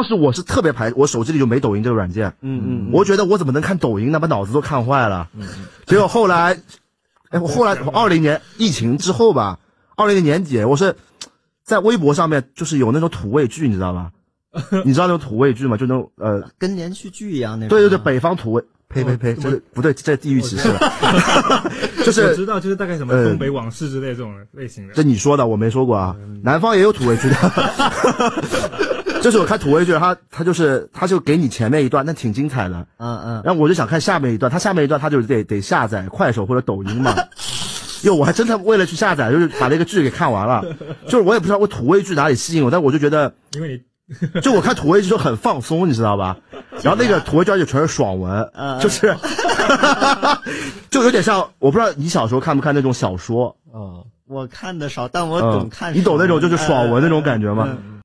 当时我是特别排，我手机里就没抖音这个软件。嗯嗯，我觉得我怎么能看抖音呢？把脑子都看坏了。嗯结果后来，哎，我后来二零年疫情之后吧，二零年年底，我是在微博上面就是有那种土味剧，你知道吗？你知道那种土味剧吗？就那种呃，跟连续剧一样那种。对对对，北方土味。呸呸呸，这不对，这地域歧视了。就是我知道，就是大概什么东北往事之类这种类型的。这你说的，我没说过啊。南方也有土味剧的。就是我看土味剧，他他就是他就给你前面一段，那挺精彩的。嗯嗯。然后我就想看下面一段，他下面一段他就得得下载快手或者抖音嘛。哟，我还真的为了去下载，就是把那个剧给看完了。就是我也不知道我土味剧哪里吸引我，但我就觉得，因为你就我看土味剧就很放松，你知道吧？然后那个土味剧就全是爽文，就是就有点像，我不知道你小时候看不看那种小说？嗯，我看的少，但我懂看。你懂那种就是爽文那种感觉吗？